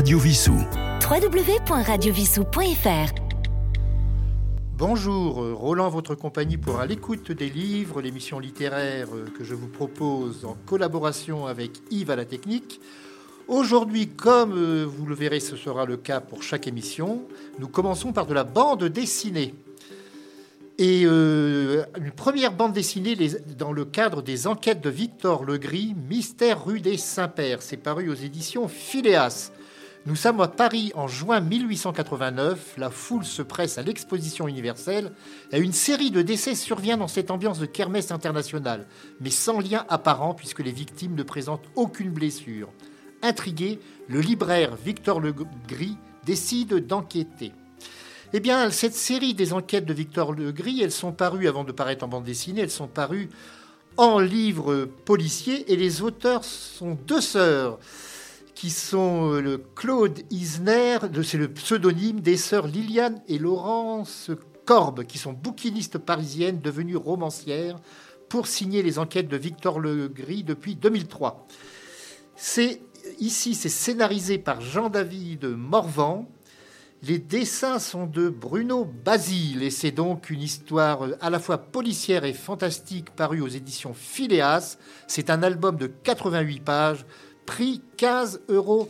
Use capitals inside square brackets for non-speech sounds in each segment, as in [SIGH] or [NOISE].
Radio Vissou. www.radiovissou.fr Bonjour, euh, Roland, votre compagnie pour à l'écoute des livres, l'émission littéraire euh, que je vous propose en collaboration avec Yves à la technique. Aujourd'hui, comme euh, vous le verrez, ce sera le cas pour chaque émission, nous commençons par de la bande dessinée. Et euh, une première bande dessinée les- dans le cadre des enquêtes de Victor Legris, Mystère rue des Saints-Pères. C'est paru aux éditions Phileas. Nous sommes à Paris en juin 1889. La foule se presse à l'exposition universelle et une série de décès survient dans cette ambiance de kermesse internationale, mais sans lien apparent puisque les victimes ne présentent aucune blessure. Intrigué, le libraire Victor Legris décide d'enquêter. Eh bien, cette série des enquêtes de Victor Legris, elles sont parues, avant de paraître en bande dessinée, elles sont parues en livre policier et les auteurs sont deux sœurs qui sont euh, le Claude Isner, c'est le pseudonyme des sœurs Liliane et Laurence Corbe, qui sont bouquinistes parisiennes devenues romancières pour signer les enquêtes de Victor Legris depuis 2003. C'est ici, c'est scénarisé par Jean-David Morvan. Les dessins sont de Bruno Basile et c'est donc une histoire euh, à la fois policière et fantastique parue aux éditions Phileas. C'est un album de 88 pages, prix 15,90 euros.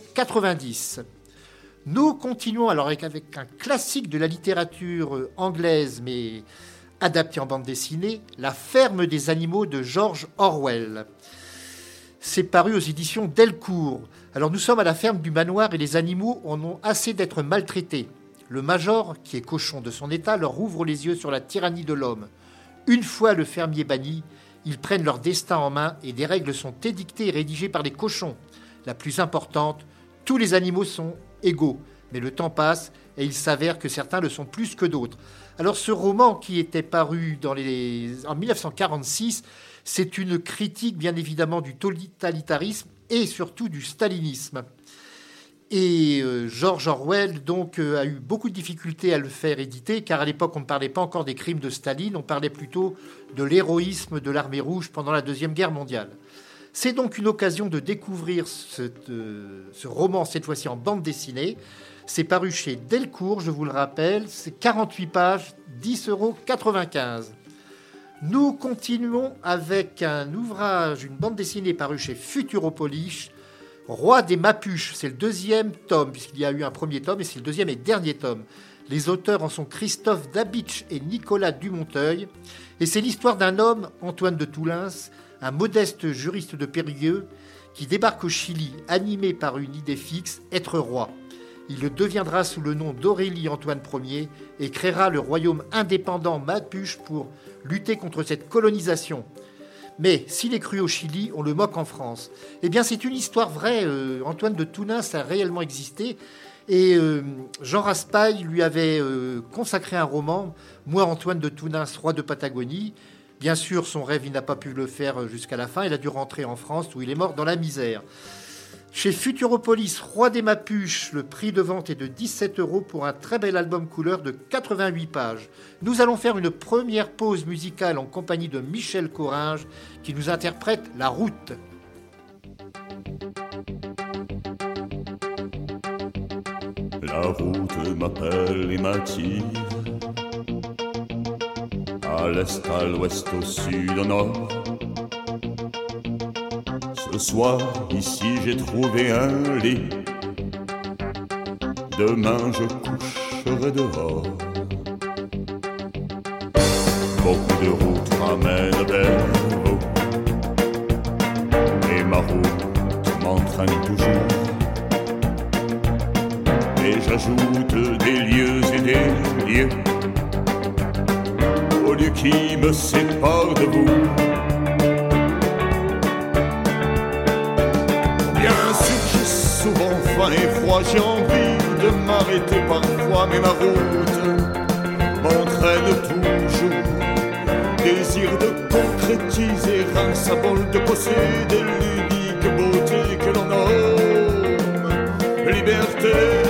Nous continuons alors avec, un classique de la littérature euh, anglaise mais adapté en bande dessinée, La ferme des animaux de George Orwell. C'est paru aux éditions Delcourt. Alors nous sommes à la ferme du manoir et les animaux en ont assez d'être maltraités. Le major, qui est cochon de son état, leur ouvre les yeux sur la tyrannie de l'homme. Une fois le fermier banni, ils prennent leur destin en main et des règles sont édictées et rédigées par les cochons. La plus importante, tous les animaux sont égaux. Mais le temps passe et il s'avère que certains le sont plus que d'autres. Alors ce roman qui était paru en 1946, c'est une critique bien évidemment du totalitarisme et surtout du stalinisme. Et euh, George Orwell donc euh, a eu beaucoup de difficultés à le faire éditer, car à l'époque on ne parlait pas encore des crimes de Staline, on parlait plutôt de l'héroïsme de l'armée rouge pendant la Deuxième Guerre mondiale. C'est donc une occasion de découvrir euh, ce roman, cette fois-ci en bande dessinée. C'est paru chez Delcourt, je vous le rappelle, c'est 48 pages, 10,95 euros. Nous continuons avec un ouvrage, une bande dessinée parue chez Futuropolis, Roi des Mapuches. C'est le deuxième tome, puisqu'il y a eu un premier tome, et c'est le deuxième et dernier tome. Les auteurs en sont Christophe Dabitch et Nicolas Dumonteuil. Et c'est l'histoire d'un homme, Antoine de Toulins, un modeste juriste de Périgueux, qui débarque au Chili, animé par une idée fixe, être roi. Il le deviendra sous le nom d'Aurélie Antoine Ier et créera le royaume indépendant Mapuche pour lutter contre cette colonisation. Mais s'il est cru au Chili, on le moque en France. Eh bien, c'est une histoire vraie. euh, Antoine de Tounins a réellement existé. Et euh, Jean Raspail lui avait euh, consacré un roman, Moi, Antoine de Tounins, roi de Patagonie. Bien sûr, son rêve, il n'a pas pu le faire jusqu'à la fin. Il a dû rentrer en France où il est mort dans la misère. Chez Futuropolis, Roi des Mapuches, le prix de vente est de 17 euros pour un très bel album couleur de 88 pages. Nous allons faire une première pause musicale en compagnie de Michel Coringe qui nous interprète La route. La route m'appelle et m'attire. À l'est, à l'ouest, au sud, au nord. Soir, ici, j'ai trouvé un lit. Demain, je coucherai dehors. Beaucoup de routes ramènent vers vous. Et ma route m'entraîne toujours. Et j'ajoute des lieux et des lieux au lieu qui me sépare de vous. Et froid, j'ai envie de m'arrêter parfois, mais ma route m'entraîne toujours. Désir de concrétiser un symbole, de posséder l'unique beauté que l'on nomme liberté.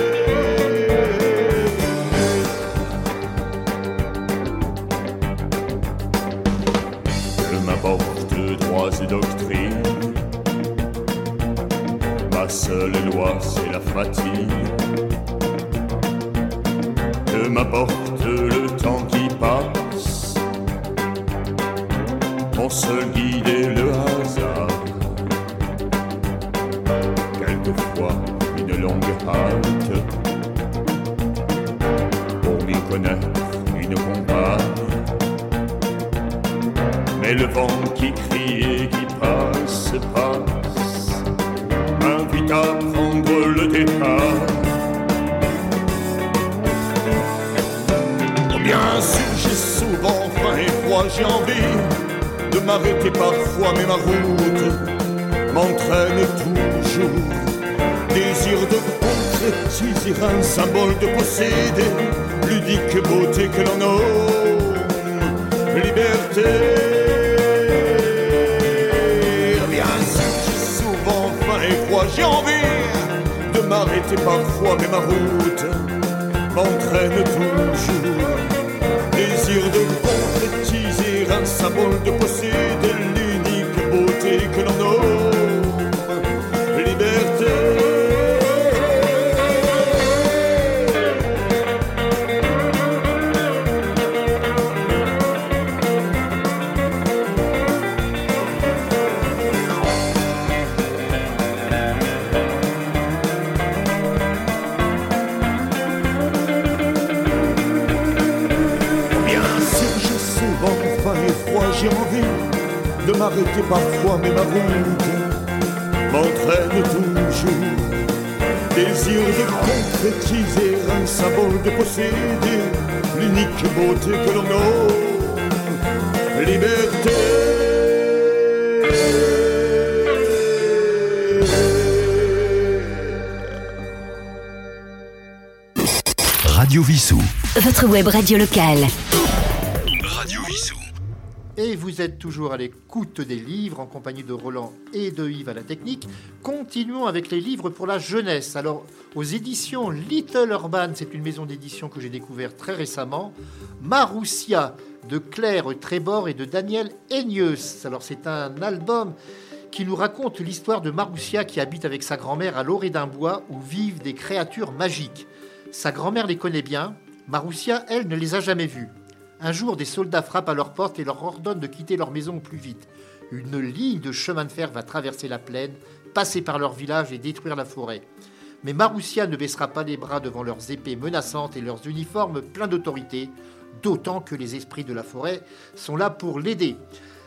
Seule loi, c'est la fatigue. Que m'apporte le temps qui passe Mon seul guide est le hasard. Quelquefois, une longue halte pour m'y connaître une compagne. Mais le vent qui crie et qui passe, passe, m'invite à prendre le départ. Bien sûr, j'ai souvent faim et froid, j'ai envie de m'arrêter parfois, mais ma route m'entraîne toujours. Désir de concrétiser un symbole de posséder l'unique beauté que l'on nomme liberté. M'arrêter parfois, mais ma route m'entraîne toujours. Désir de concrétiser un symbole de posséder l'unique beauté que l'on nomme m'arrêter parfois, mais ma route m'entraîne toujours. Désir de concrétiser un symbole, de posséder l'unique beauté que l'on nomme liberté. Radio Vissou. Votre web radio locale. Et vous êtes toujours à l'écoute des livres en compagnie de Roland et de Yves à la technique. Continuons avec les livres pour la jeunesse. Alors, aux éditions Little Urban, c'est une maison d'édition que j'ai découvert très récemment. Maroussia de Claire Trébor et de Daniel Egneus. Alors, c'est un album qui nous raconte l'histoire de Maroussia qui habite avec sa grand-mère à l'orée d'un bois où vivent des créatures magiques. Sa grand-mère les connaît bien. Maroussia, elle, ne les a jamais vues. Un jour, des soldats frappent à leur porte et leur ordonnent de quitter leur maison au plus vite. Une ligne de chemin de fer va traverser la plaine, passer par leur village et détruire la forêt. Mais Maroussia ne baissera pas les bras devant leurs épées menaçantes et leurs uniformes pleins d'autorité, d'autant que les esprits de la forêt sont là pour l'aider.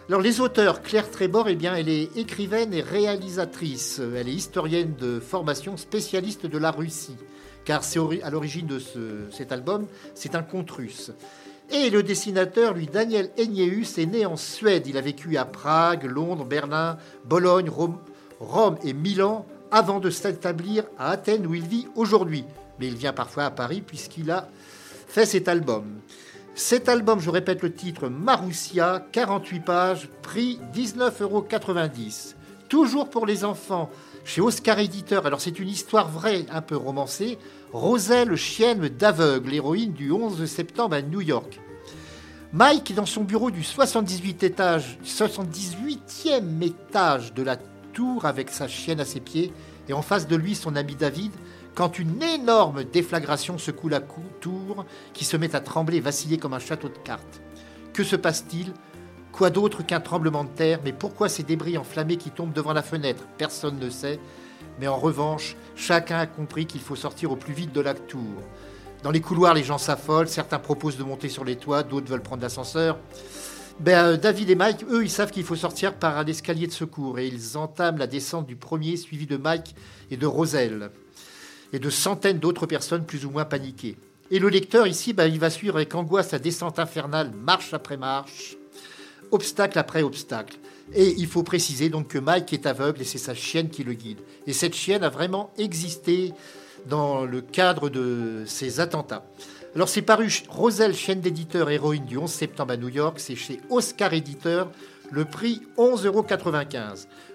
Alors les auteurs, Claire Trébor, eh bien, elle est écrivaine et réalisatrice. Elle est historienne de formation, spécialiste de la Russie, car c'est à l'origine de ce- cet album, c'est un conte russe. Et le dessinateur, lui, Daniel Egneus, est né en Suède. Il a vécu à Prague, Londres, Berlin, Bologne, Rome, Rome et Milan avant de s'établir à Athènes où il vit aujourd'hui. Mais il vient parfois à Paris puisqu'il a fait cet album. Cet album, je répète le titre, Maroussia, 48 pages, prix 19,90 euros. Toujours pour les enfants, chez Oscar Éditeur. Alors c'est une histoire vraie, un peu romancée. Roselle, chienne d'aveugle, héroïne du 11 septembre à New York. Mike, dans son bureau du 78 étage, 78e étage de la tour avec sa chienne à ses pieds, et en face de lui son ami David, quand une énorme déflagration secoue la tour qui se met à trembler et vaciller comme un château de cartes. Que se passe-t-il? Quoi d'autre qu'un tremblement de terre? Mais pourquoi ces débris enflammés qui tombent devant la fenêtre? Personne ne sait. Mais en revanche, chacun a compris qu'il faut sortir au plus vite de la tour. Dans les couloirs, les gens s'affolent, certains proposent de monter sur les toits, d'autres veulent prendre l'ascenseur. Ben, euh, David et Mike, eux, ils savent qu'il faut sortir par un escalier de secours et ils entament la descente du premier, suivi de Mike et de Roselle, et de centaines d'autres personnes plus ou moins paniquées. Et le lecteur, ici, ben, il va suivre avec angoisse la descente infernale, marche après marche, obstacle après obstacle. Et il faut préciser donc que Mike est aveugle et c'est sa chienne qui le guide. Et cette chienne a vraiment existé dans le cadre de ces attentats. Alors c'est paru Roselle, chaîne d'éditeur héroïne du 11 septembre à New York, c'est chez Oscar Éditeur, le prix 11,95 euros.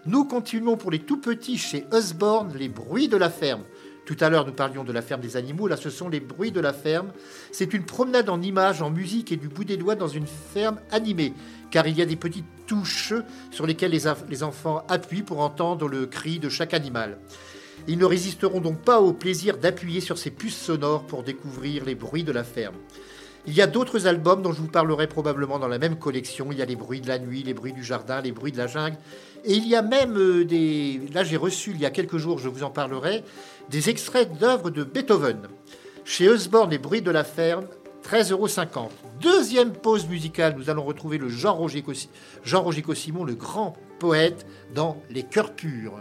Nous continuons pour les tout petits chez Usborne, les bruits de la ferme. Tout à l'heure, nous parlions de la ferme des animaux. Là, ce sont les bruits de la ferme. C'est une promenade en images, en musique et du bout des doigts dans une ferme animée. Car il y a des petites touches sur lesquelles les, enfants appuient pour entendre le cri de chaque animal. Ils ne résisteront donc pas au plaisir d'appuyer sur ces puces sonores pour découvrir les bruits de la ferme. Il y a d'autres albums dont je vous parlerai probablement dans la même collection. Il y a les bruits de la nuit, les bruits du jardin, les bruits de la jungle. Et il y a même euh, des... Là, j'ai reçu il y a quelques jours, je vous en parlerai, des extraits d'œuvres de Beethoven. Chez Osborne, les bruits de la ferme, 13,50 euros. Deuxième pause musicale, nous allons retrouver le Jean-Roger Jean Cossimon, le grand poète, dans Les Cœurs Purs.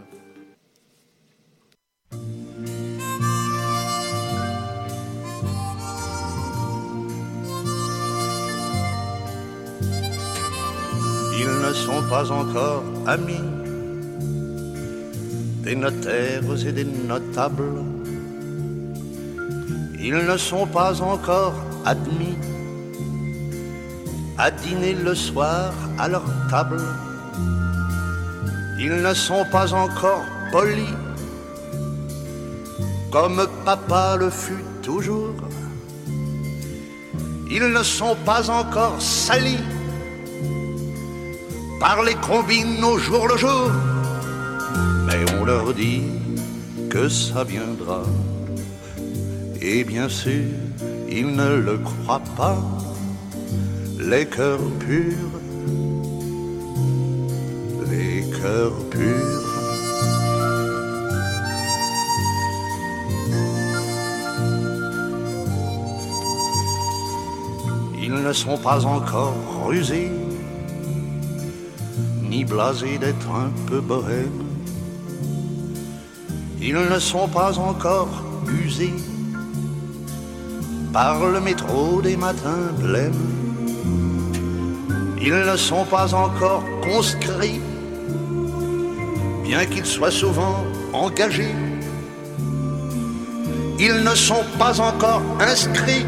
Ils ne sont pas encore amis des notaires et des notables. Ils ne sont pas encore admis à dîner le soir à leur table. Ils ne sont pas encore polis comme papa le fut toujours. Ils ne sont pas encore salis par les combines au jour le jour. Mais on leur dit que ça viendra. Et bien sûr, ils ne le croient pas. Les cœurs purs, les cœurs purs. Ils ne sont pas encore rusés, ni blasés d'être un peu bohèmes. Ils ne sont pas encore usés par le métro des matins blêmes. Ils ne sont pas encore conscrits, bien qu'ils soient souvent engagés. Ils ne sont pas encore inscrits,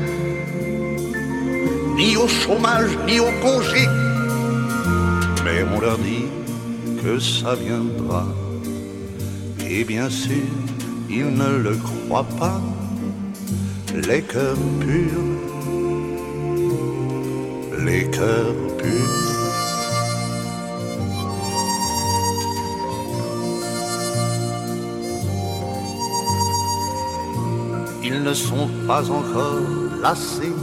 ni au chômage, ni au congé. Mais on leur dit que ça viendra. Et bien sûr, ils ne le croient pas les cœurs purs, les cœurs purs. Ils ne sont pas encore lassés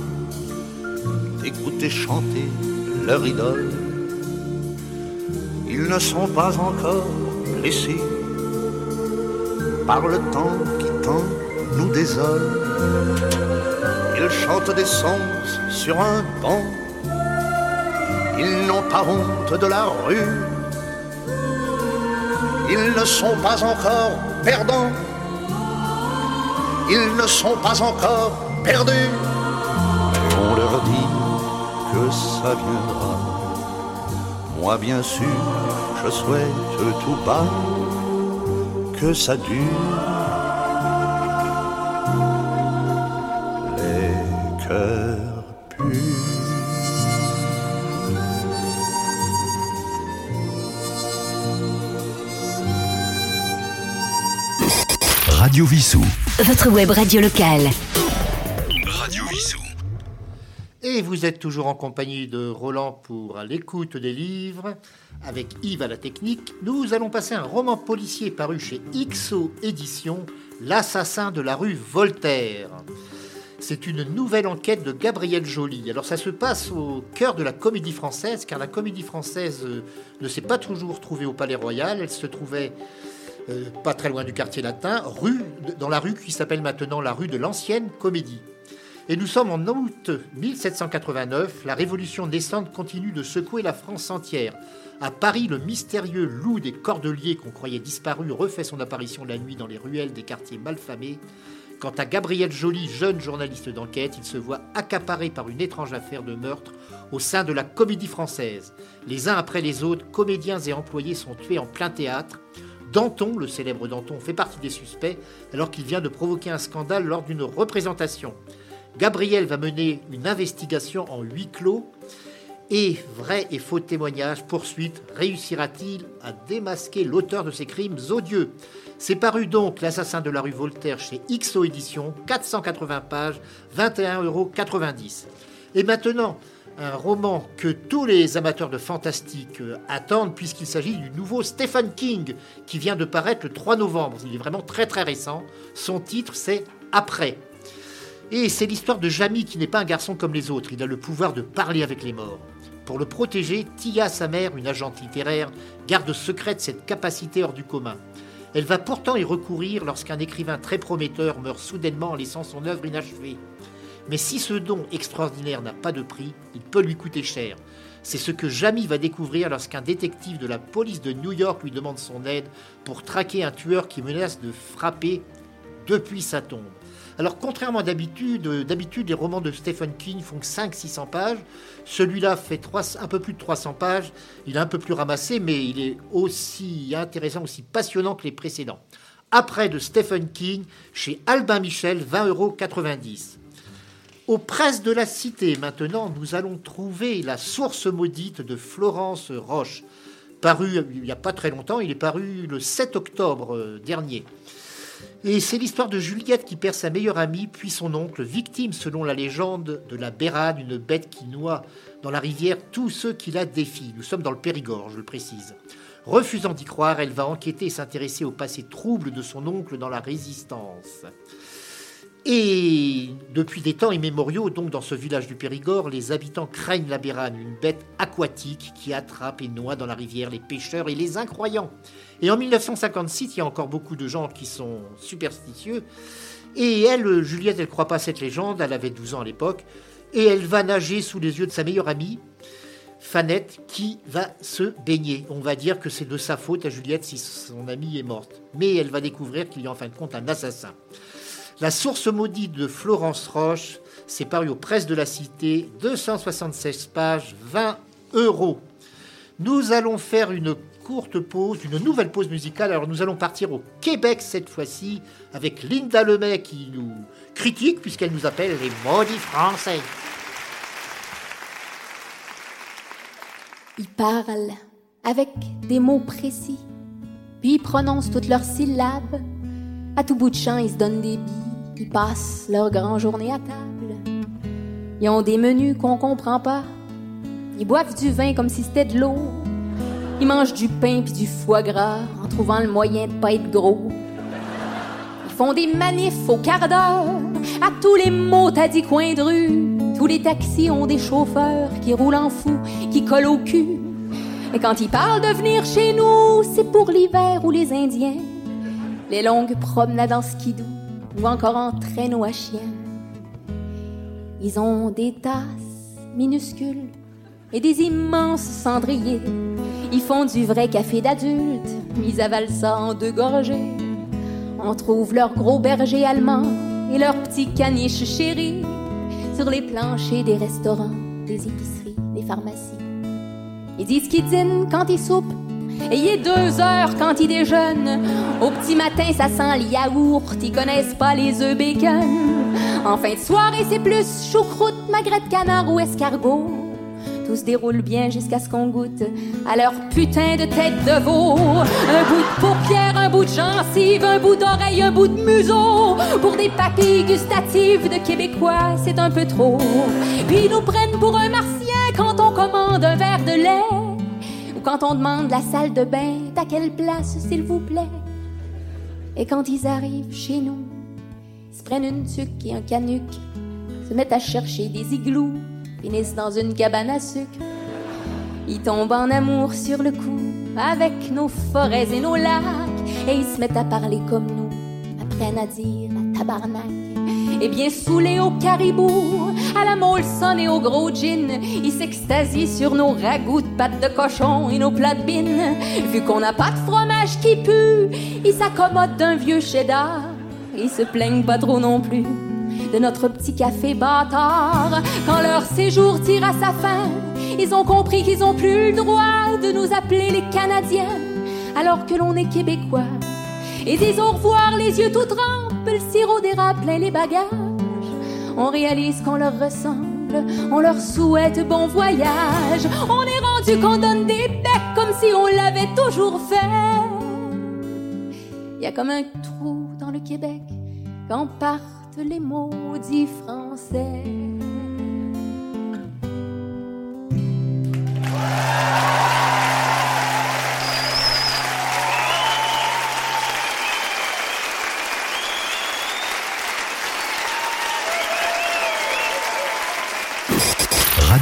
d'écouter chanter leur idole. Ils ne sont pas encore blessés par le temps qui tend nous désole. Ils chantent des sens sur un banc. Ils n'ont pas honte de la rue. Ils ne sont pas encore perdants. Ils ne sont pas encore perdus. Mais on leur dit que ça viendra. Moi, bien sûr, je souhaite tout bas que ça dure. Radio Vissou. Votre web radio locale. Radio Vissou. Et vous êtes toujours en compagnie de Roland pour l'écoute des livres, avec Yves à la technique. Nous allons passer un roman policier paru chez XO Éditions, L'assassin de la rue Voltaire. C'est une nouvelle enquête de Gabriel Joly. Alors ça se passe au cœur de la comédie française, car la comédie française euh, ne s'est pas toujours trouvée au Palais Royal, elle se trouvait euh, pas très loin du quartier latin, rue, dans la rue qui s'appelle maintenant la rue de l'ancienne comédie. Et nous sommes en août 1789. La révolution naissante continue de secouer la France entière. À Paris, le mystérieux loup des Cordeliers qu'on croyait disparu refait son apparition la nuit dans les ruelles des quartiers malfamés. Quant à Gabriel Joly, jeune journaliste d'enquête, il se voit accaparé par une étrange affaire de meurtre au sein de la comédie française. Les uns après les autres, comédiens et employés sont tués en plein théâtre. Danton, le célèbre Danton, fait partie des suspects alors qu'il vient de provoquer un scandale lors d'une représentation. Gabriel va mener une investigation en huis clos. Et vrai et faux témoignages, poursuite, réussira-t-il à démasquer l'auteur de ces crimes odieux? C'est paru donc L'assassin de la rue Voltaire chez XO Éditions, 480 pages, 21,90 euros. Et maintenant, un roman que tous les amateurs de fantastique euh, attendent puisqu'il s'agit du nouveau Stephen King qui vient de paraître le 3 novembre. Il est vraiment très très récent. Son titre c'est Après. Et c'est l'histoire de Jamie qui n'est pas un garçon comme les autres. Il a le pouvoir de parler avec les morts. Pour le protéger, Tia, sa mère, une agente littéraire, garde secrète cette capacité hors du commun. Elle va pourtant y recourir lorsqu'un écrivain très prometteur meurt soudainement en laissant son œuvre inachevée. Mais si ce don extraordinaire n'a pas de prix, il peut lui coûter cher. C'est ce que Jamie va découvrir lorsqu'un détective de la police de New York lui demande son aide pour traquer un tueur qui menace de frapper depuis sa tombe. Alors contrairement d'habitude, d'habitude les romans de Stephen King font 500-600 pages. Celui-là fait un peu plus de 300 pages. Il est un peu plus ramassé, mais il est aussi intéressant, aussi passionnant que les précédents. Après de Stephen King, chez Albin Michel, 20,90 euros. Aux presses de la cité, maintenant, nous allons trouver La source maudite de Florence Roche. Paru il n'y a pas très longtemps, il est paru le 7 octobre euh, dernier. Et c'est l'histoire de Juliette qui perd sa meilleure amie, puis son oncle, victime selon la légende de la Bérane, une bête qui noie dans la rivière tous ceux qui la défient. Nous sommes dans le Périgord, je le précise. Refusant d'y croire, elle va enquêter et s'intéresser au passé trouble de son oncle dans la résistance. Et depuis des temps immémoriaux, donc dans ce village du Périgord, les habitants craignent la bérane, une bête aquatique qui attrape et noie dans la rivière les pêcheurs et les incroyants. Et en 1956, il y a encore beaucoup de gens qui sont superstitieux. Et elle, Juliette, elle ne croit pas à cette légende, elle avait 12 ans à l'époque, et elle va nager sous les yeux de sa meilleure amie, Fanette, qui va se baigner. On va dire que c'est de sa faute à Juliette si son amie est morte. Mais elle va découvrir qu'il y a en fin de compte un assassin. La source maudite de Florence Roche, c'est paru aux presses de la Cité, 276 pages, 20 euros. Nous allons faire une courte pause, une nouvelle pause musicale. Alors nous allons partir au Québec cette fois-ci avec Linda Lemay qui nous critique puisqu'elle nous appelle les maudits français. Ils parlent avec des mots précis, puis ils prononcent toutes leurs syllabes. À tout bout de champ, ils se donnent des billes ils passent leur grand journée à table. Ils ont des menus qu'on comprend pas. Ils boivent du vin comme si c'était de l'eau. Ils mangent du pain puis du foie gras en trouvant le moyen de pas être gros. Ils font des manifs au quart d'heure à tous les mots t'as dit de rue. Tous les taxis ont des chauffeurs qui roulent en fou, qui collent au cul. Et quand ils parlent de venir chez nous, c'est pour l'hiver ou les Indiens. Les longues promenades en skidoo ou encore en traîneau à chien. Ils ont des tasses minuscules et des immenses cendriers. Ils font du vrai café d'adulte, ils avalent ça en deux gorgées. On trouve leurs gros bergers allemands et leurs petits caniches chéris sur les planchers des restaurants, des épiceries, des pharmacies. Ils disent qu'ils dînent quand ils soupent Ayez deux heures quand ils déjeunent. Au petit matin, ça sent le yaourt. Ils connaissent pas les œufs bacon. En fin de soirée, c'est plus choucroute, magret canard ou escargot. Tout se déroule bien jusqu'à ce qu'on goûte à leur putain de tête de veau. Un bout de paupière, un bout de gencive, un bout d'oreille, un bout de museau. Pour des papilles gustatives de Québécois, c'est un peu trop. Puis ils nous prennent pour un martien quand on commande un verre de lait quand on demande la salle de bain, à quelle place, s'il vous plaît? Et quand ils arrivent chez nous, ils se prennent une tuque et un canuc, se mettent à chercher des igloos, finissent dans une cabane à sucre. Ils tombent en amour sur le coup, avec nos forêts et nos lacs, et ils se mettent à parler comme nous, apprennent à dire à tabarnak. Et bien saoulés au caribou, à la Molson et au gros gin, ils s'extasient sur nos ragoûts de pâte de cochon et nos plats de bine. Vu qu'on n'a pas de fromage qui pue, ils s'accommodent d'un vieux cheddar. Ils se plaignent pas trop non plus de notre petit café bâtard. Quand leur séjour tire à sa fin, ils ont compris qu'ils ont plus le droit de nous appeler les Canadiens, alors que l'on est Québécois. Et disent au revoir les yeux tout trempés le sirop d'érable et les bagages. On réalise qu'on leur ressemble, on leur souhaite bon voyage. On est rendu qu'on donne des becs comme si on l'avait toujours fait. Il y a comme un trou dans le Québec quand partent les maudits français.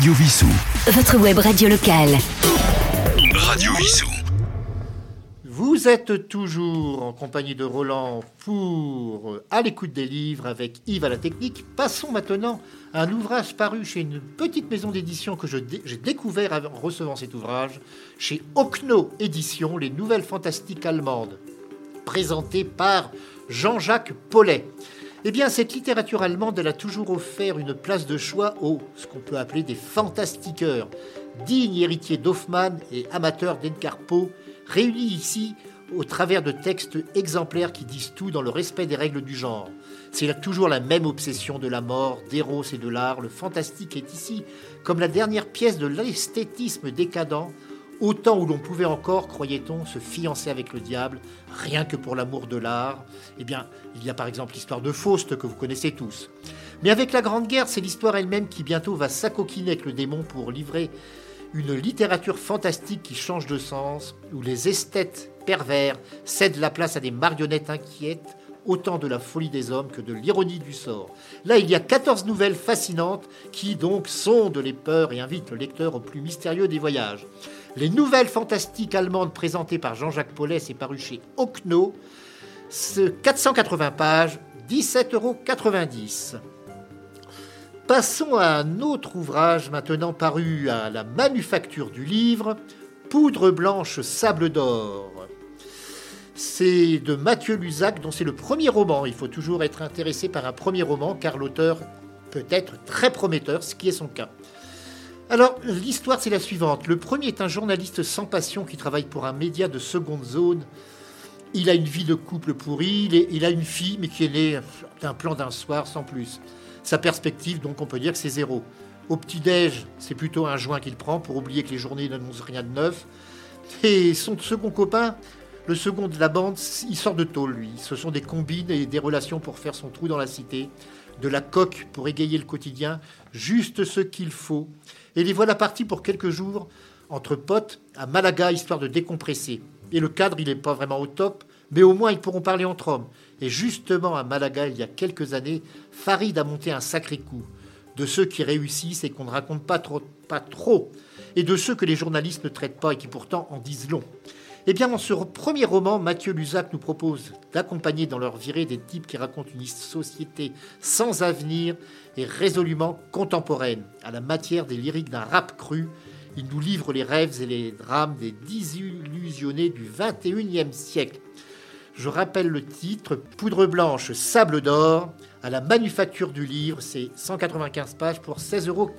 Radio Vissou. Votre web radio locale. Radio Vissou. Vous êtes toujours en compagnie de Roland pour euh, À l'écoute des livres avec Yves à la technique. Passons maintenant à un ouvrage paru chez une petite maison d'édition que dé- j'ai découvert en recevant cet ouvrage, chez Ocno Éditions, les nouvelles fantastiques allemandes, présenté par Jean-Jacques Paulet. Eh bien, cette littérature allemande, elle a toujours offert une place de choix aux, ce qu'on peut appeler des fantastiqueurs, dignes héritiers d'Hoffmann et amateurs d'Edgar Poe, réunis ici au travers de textes exemplaires qui disent tout dans le respect des règles du genre. C'est toujours la même obsession de la mort, d'Eros et de l'art. Le fantastique est ici comme la dernière pièce de l'esthétisme décadent, au temps où l'on pouvait encore, croyait-on, se fiancer avec le diable, rien que pour l'amour de l'art. Eh bien, il y a par exemple l'histoire de Faust que vous connaissez tous. Mais avec la Grande Guerre, c'est l'histoire elle-même qui bientôt va s'acoquiner avec le démon pour livrer une littérature fantastique qui change de sens, où les esthètes pervers cèdent la place à des marionnettes inquiètes, autant de la folie des hommes que de l'ironie du sort. Là, il y a 14 nouvelles fascinantes qui donc sondent les peurs et invitent le lecteur au plus mystérieux des voyages. Les nouvelles fantastiques allemandes présentées par Jean-Jacques Paulet, c'est paru chez Ocno, ce 480 pages, 17,90 euros. Passons à un autre ouvrage maintenant paru à la Manufacture du Livre, Poudre blanche, sable d'or. C'est de Mathieu Lusac, dont c'est le premier roman. Il faut toujours être intéressé par un premier roman, car l'auteur peut être très prometteur, ce qui est son cas. Alors, l'histoire, c'est la suivante. Le premier est un journaliste sans passion qui travaille pour un média de seconde zone. Il a une vie de couple pourrie, il, a une fille, mais qui est née d'un plan d'un soir sans plus. Sa perspective, donc, on peut dire que c'est zéro. Au petit-déj, c'est plutôt un joint qu'il prend pour oublier que les journées n'annoncent rien de neuf. Et son second copain, le second de la bande, il sort de tôle, lui. Ce sont des combines et des relations pour faire son trou dans la cité, de la coque pour égayer le quotidien, juste ce qu'il faut. Et les voilà partis pour quelques jours entre potes à Malaga, histoire de décompresser. Et le cadre, il n'est pas vraiment au top, mais au moins ils pourront parler entre hommes. Et justement, à Malaga, il y a quelques années, Farid a monté un sacré coup. De ceux qui réussissent et qu'on ne raconte pas trop, pas trop, et de ceux que les journalistes ne traitent pas et qui pourtant en disent long. Eh bien, dans ce premier roman, Mathieu Lusac nous propose d'accompagner dans leur virée des types qui racontent une société sans avenir et résolument contemporaine. À la matière des lyriques d'un rap cru, il nous livre les rêves et les drames des désillusionnés du 21e siècle. Je rappelle le titre Poudre blanche, sable d'or, à la manufacture du livre, c'est 195 pages pour 16,90 euros.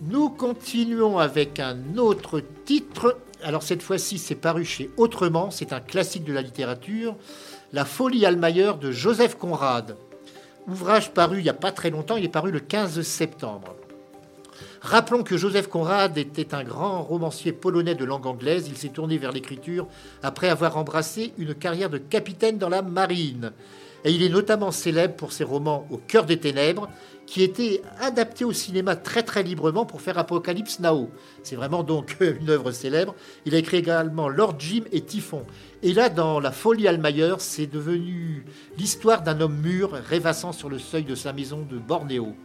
Nous continuons avec un autre titre. Alors cette fois-ci, c'est paru chez Autrement, c'est un classique de la littérature, La folie Almayer de Joseph Conrad. Ouvrage paru il n'y a pas très longtemps, il est paru le 15 septembre. Rappelons que Joseph Conrad était un grand romancier polonais de langue anglaise. Il s'est tourné vers l'écriture après avoir embrassé une carrière de capitaine dans la marine. Et il est notamment célèbre pour ses romans Au cœur des ténèbres, qui étaient adaptés au cinéma très très librement pour faire Apocalypse Now. C'est vraiment donc [LAUGHS] une œuvre célèbre. Il a écrit également Lord Jim et Typhon. Et là, dans La folie Almayer, c'est devenu l'histoire d'un homme mûr rêvassant sur le seuil de sa maison de Bornéo.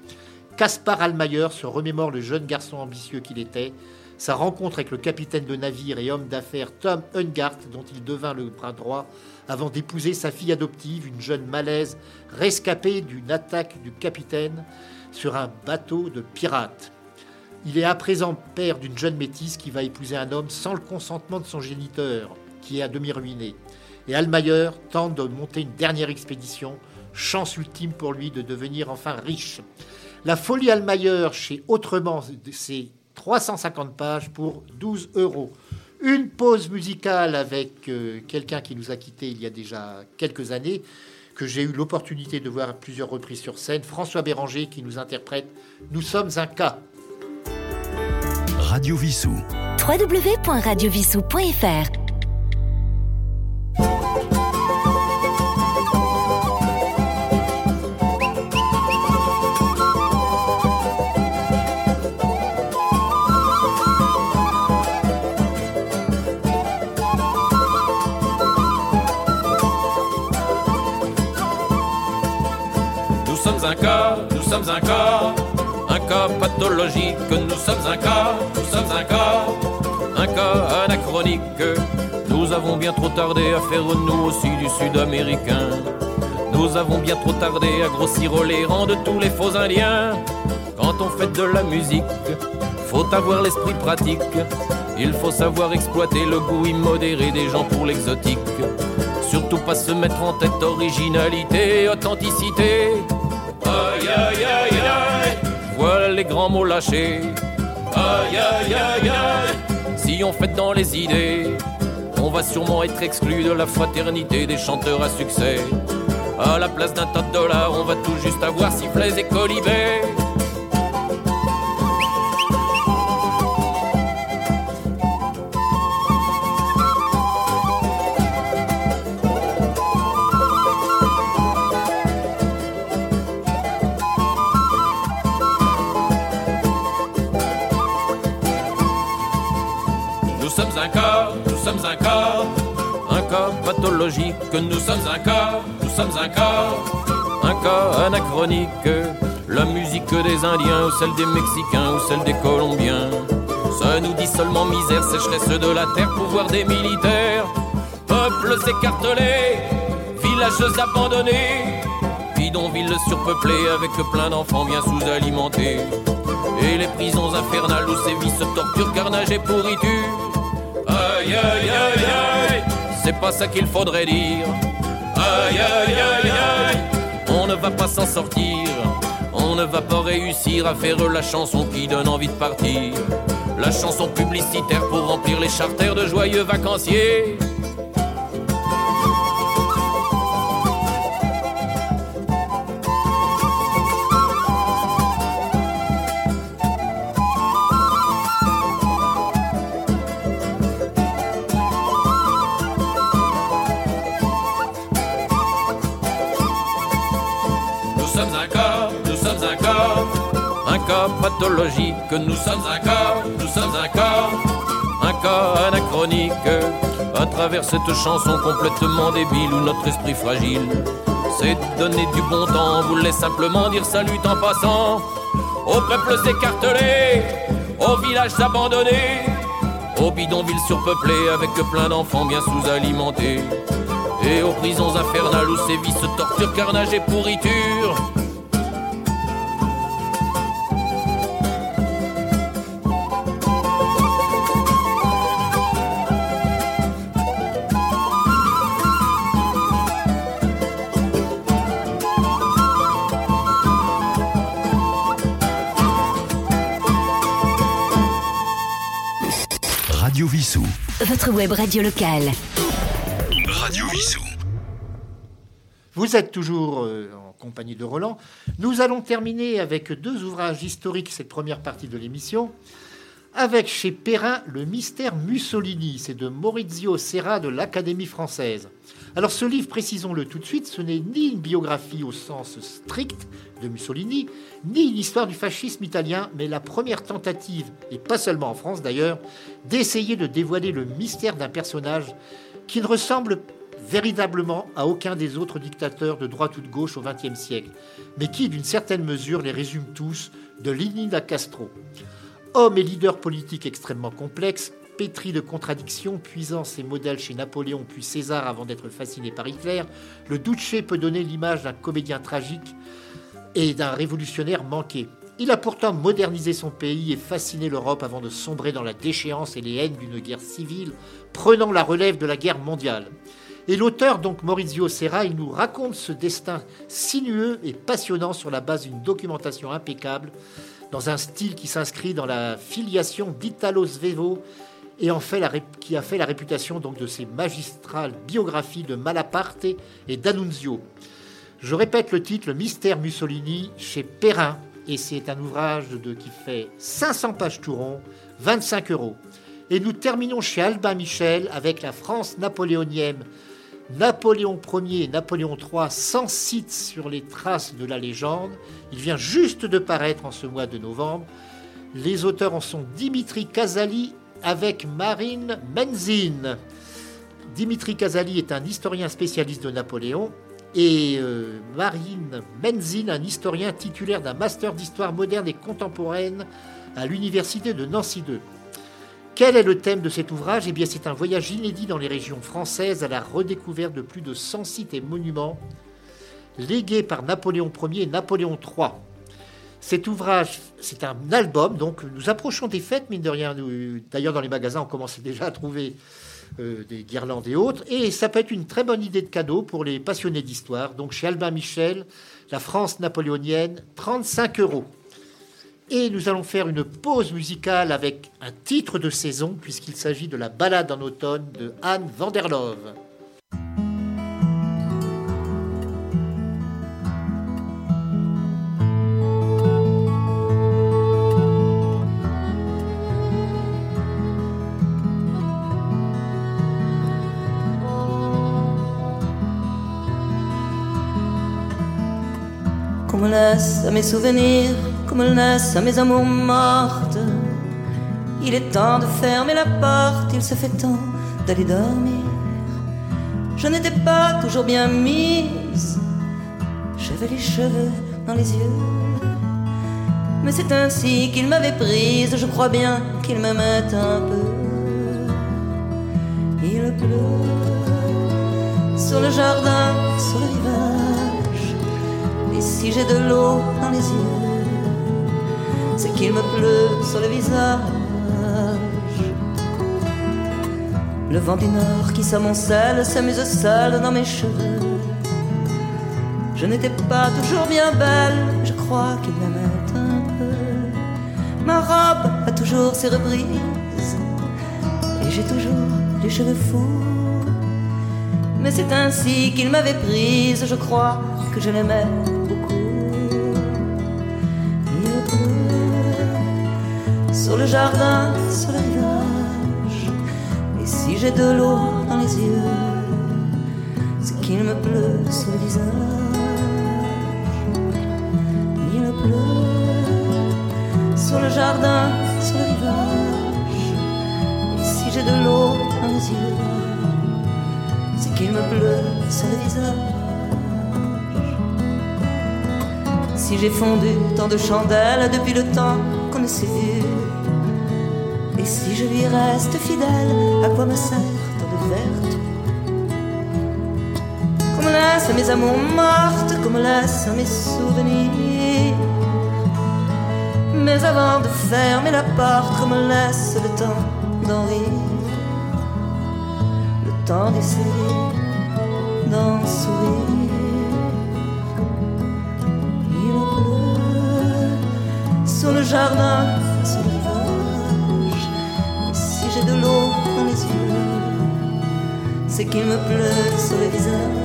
Caspar Almayer se remémore le jeune garçon ambitieux qu'il était, sa rencontre avec le capitaine de navire et homme d'affaires Tom Ungart, dont il devint le bras droit, avant d'épouser sa fille adoptive, une jeune malaise rescapée d'une attaque du capitaine sur un bateau de pirates. Il est à présent père d'une jeune métisse qui va épouser un homme sans le consentement de son géniteur, qui est à demi ruiné. Et Almayer tente de monter une dernière expédition, chance ultime pour lui de devenir enfin riche. La folie Almayer chez Autrement, c'est 350 pages pour 12 euros. Une pause musicale avec euh, quelqu'un qui nous a quittés il y a déjà quelques années, que j'ai eu l'opportunité de voir à plusieurs reprises sur scène, François Béranger qui nous interprète Nous sommes un cas. Radio Vissou. www.radiovissou.fr un corps, nous sommes un corps, un cas pathologique, nous sommes un cas, nous sommes un cas, un cas anachronique. Nous avons bien trop tardé à faire nous aussi du sud-américain. Nous avons bien trop tardé à grossir les rangs de tous les faux indiens. Quand on fait de la musique, faut avoir l'esprit pratique. Il faut savoir exploiter le goût immodéré des gens pour l'exotique. Surtout pas se mettre en tête originalité, authenticité. Aïe aïe aïe aïe, voilà les grands mots lâchés. Aïe aïe aïe aïe, si on fait dans les idées, on va sûrement être exclu de la fraternité des chanteurs à succès. À la place d'un tas de dollars, on va tout juste avoir sifflets et colibés. Pathologique. Nous sommes un cas, nous sommes un cas, un cas anachronique. La musique des Indiens ou celle des Mexicains ou celle des Colombiens. Ça nous dit seulement misère, sécheresse de la terre, pouvoir des militaires. Peuples écartelés, villages abandonnés, bidonvilles surpeuplées avec plein d'enfants bien sous-alimentés. Et les prisons infernales où sévissent torture, carnage et pourriture. Aïe aïe aïe aïe, c'est pas ça qu'il faudrait dire. Aïe aïe aïe aïe, on ne va pas s'en sortir. On ne va pas réussir à faire la chanson qui donne envie de partir. La chanson publicitaire pour remplir les charters de joyeux vacanciers. Pathologique. Nous sommes un cas, nous sommes un cas, un cas anachronique. À travers cette chanson complètement débile où notre esprit fragile s'est donné du bon temps, voulait simplement dire salut en passant aux peuples écartelés, aux villages abandonnés, aux bidonvilles surpeuplées avec plein d'enfants bien sous-alimentés. Et aux prisons infernales où sévissent torture, carnage et pourriture. Votre web radio locale. Radio Vissou. Vous êtes toujours euh, en compagnie de Roland. Nous allons terminer avec deux ouvrages historiques, cette première partie de l'émission. Avec chez Perrin, Le mystère Mussolini. C'est de Maurizio Serra de l'Académie française. Alors ce livre, précisons-le tout de suite, ce n'est ni une biographie au sens strict de Mussolini, ni une histoire du fascisme italien, mais la première tentative, et pas seulement en France d'ailleurs, d'essayer de dévoiler le mystère d'un personnage qui ne ressemble véritablement à aucun des autres dictateurs de droite ou de gauche au XXe siècle, mais qui, d'une certaine mesure, les résume tous, de Lenin à Castro. Homme et leader politique extrêmement complexe, pétri de contradictions, puisant ses modèles chez Napoléon puis César avant d'être fasciné par Hitler, le Duce peut donner l'image d'un comédien tragique et d'un révolutionnaire manqué. Il a pourtant modernisé son pays et fasciné l'Europe avant de sombrer dans la déchéance et les haines d'une guerre civile, prenant la relève de la guerre mondiale. Et l'auteur, donc Maurizio Serra, il nous raconte ce destin sinueux et passionnant sur la base d'une documentation impeccable, dans un style qui s'inscrit dans la filiation d'Italo Svevo et en fait qui a fait la réputation donc de ses magistrales biographies de Malaparte et d'Annunzio. Je répète le titre, mystère Mussolini, chez Perrin, et c'est un ouvrage qui fait 500 pages tout rond, 25 euros. Et nous terminons chez Albin Michel avec la France napoléonienne, Napoléon Ier et Napoléon III sans site sur les traces de la légende. Il vient juste de paraître en ce mois de novembre. Les auteurs en sont Dimitri Casali avec Marine Menzin. Dimitri Casali est un historien spécialiste de Napoléon et euh, Marine Menzin, un historien titulaire d'un master d'histoire moderne et contemporaine à l'université de Nancy 2. Quel est le thème de cet ouvrage? Eh bien, c'est un voyage inédit dans les régions françaises à la redécouverte de plus de 100 sites et monuments légués par Napoléon Ier et Napoléon III. Cet ouvrage, c'est un album, donc nous approchons des fêtes, mine de rien. D'ailleurs, dans les magasins, on commence déjà à trouver euh, des guirlandes et autres. Et ça peut être une très bonne idée de cadeau pour les passionnés d'histoire. Donc chez Albin Michel, La France napoléonienne, 35 euros. Et nous allons faire une pause musicale avec un titre de saison, puisqu'il s'agit de la balade en automne de Anne Vanderlove. Laisse à mes souvenirs, comme laisse à mes amours mortes. Il est temps de fermer la porte, il se fait temps d'aller dormir. Je n'étais pas toujours bien mise, j'avais les cheveux dans les yeux. Mais c'est ainsi qu'il m'avait prise, je crois bien qu'il m'aimait un peu. Il pleut sur le jardin, sur le rivage. Si j'ai de l'eau dans les yeux, c'est qu'il me pleut sur le visage. Le vent du nord qui s'amoncelle s'amuse seul dans mes cheveux. Je n'étais pas toujours bien belle, je crois qu'il m'aimait un peu. Ma robe a toujours ses reprises, et j'ai toujours les cheveux fous. Mais c'est ainsi qu'il m'avait prise, je crois que je l'aimais sur le jardin, sur le rivage. Et si j'ai de l'eau dans les yeux, c'est qu'il me pleut sur le visage. Il pleut sur le jardin, sur le rivage. Et si j'ai de l'eau dans les yeux, c'est qu'il me pleut sur le visage. Si j'ai fondu tant de chandelles depuis le temps qu'on ne s'est vu, je lui reste fidèle, à quoi me sert tant de vertu Comme laisse mes amours mortes, comme laisse mes souvenirs. Mais avant de fermer la porte, comme laisse le temps d'en rire, le temps d'essayer d'en sourire. Il pleut sur le jardin, j'ai de l'eau dans les yeux, c'est qu'il me pleut sur le visage.